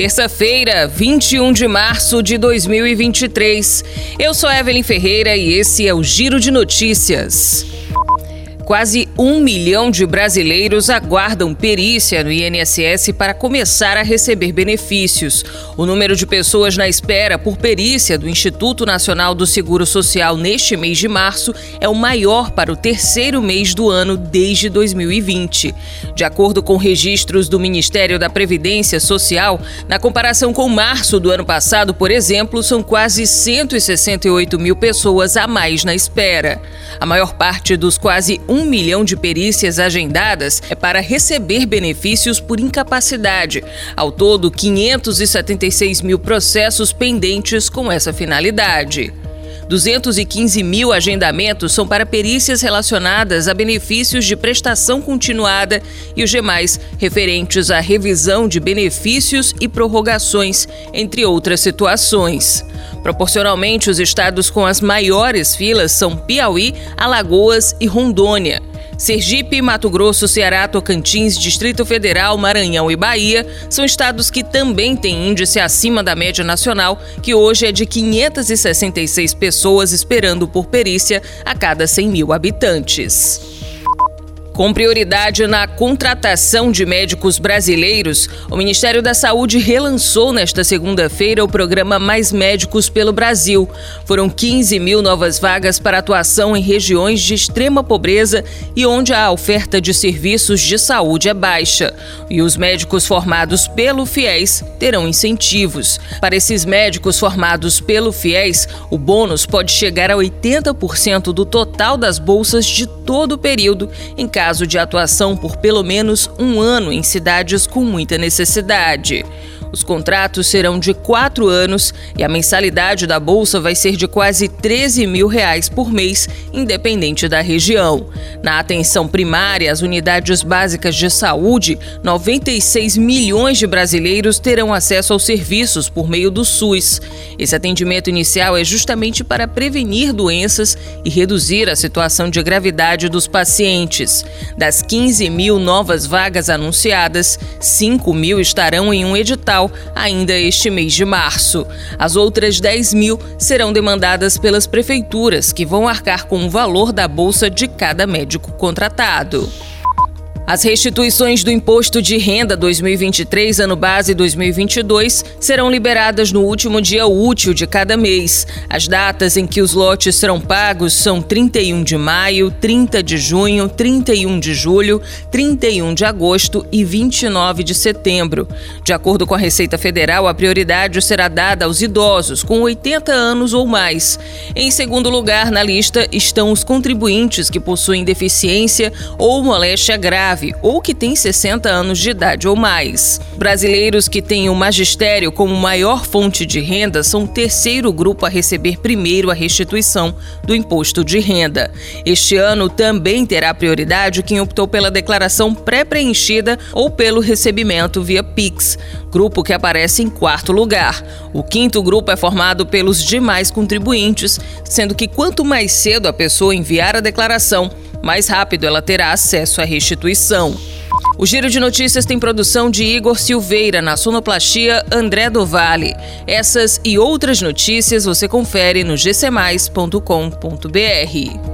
Terça-feira, 21 de março de 2023. Eu sou Evelyn Ferreira e esse é o Giro de Notícias. Quase um milhão de brasileiros aguardam perícia no INSS para começar a receber benefícios. O número de pessoas na espera por perícia do Instituto Nacional do Seguro Social neste mês de março é o maior para o terceiro mês do ano desde 2020. De acordo com registros do Ministério da Previdência Social, na comparação com março do ano passado, por exemplo, são quase 168 mil pessoas a mais na espera. A maior parte dos quase um um milhão de perícias agendadas é para receber benefícios por incapacidade. Ao todo, 576 mil processos pendentes com essa finalidade. 215 mil agendamentos são para perícias relacionadas a benefícios de prestação continuada e os demais referentes à revisão de benefícios e prorrogações, entre outras situações. Proporcionalmente, os estados com as maiores filas são Piauí, Alagoas e Rondônia. Sergipe, Mato Grosso, Ceará, Tocantins, Distrito Federal, Maranhão e Bahia são estados que também têm índice acima da média nacional, que hoje é de 566 pessoas esperando por perícia a cada 100 mil habitantes. Com prioridade na contratação de médicos brasileiros, o Ministério da Saúde relançou nesta segunda-feira o programa Mais Médicos pelo Brasil. Foram 15 mil novas vagas para atuação em regiões de extrema pobreza e onde a oferta de serviços de saúde é baixa. E os médicos formados pelo FIES terão incentivos. Para esses médicos formados pelo FIES, o bônus pode chegar a 80% do total das bolsas de todo o período, em caso caso de atuação por pelo menos um ano em cidades com muita necessidade. Os contratos serão de quatro anos e a mensalidade da bolsa vai ser de quase 13 mil reais por mês, independente da região. Na atenção primária, as unidades básicas de saúde, 96 milhões de brasileiros terão acesso aos serviços por meio do SUS. Esse atendimento inicial é justamente para prevenir doenças e reduzir a situação de gravidade dos pacientes. Das 15 mil novas vagas anunciadas, 5 mil estarão em um edital ainda este mês de março. As outras 10 mil serão demandadas pelas prefeituras, que vão arcar com o valor da bolsa de cada médico contratado. As restituições do Imposto de Renda 2023, ano base 2022, serão liberadas no último dia útil de cada mês. As datas em que os lotes serão pagos são 31 de maio, 30 de junho, 31 de julho, 31 de agosto e 29 de setembro. De acordo com a Receita Federal, a prioridade será dada aos idosos com 80 anos ou mais. Em segundo lugar na lista estão os contribuintes que possuem deficiência ou moléstia grave grave ou que tem 60 anos de idade ou mais. Brasileiros que têm o magistério como maior fonte de renda são o terceiro grupo a receber primeiro a restituição do imposto de renda. Este ano também terá prioridade quem optou pela declaração pré-preenchida ou pelo recebimento via Pix, grupo que aparece em quarto lugar. O quinto grupo é formado pelos demais contribuintes, sendo que quanto mais cedo a pessoa enviar a declaração, mais rápido ela terá acesso à restituição. O Giro de Notícias tem produção de Igor Silveira, na sonoplastia André do Vale. Essas e outras notícias você confere no gcmais.com.br.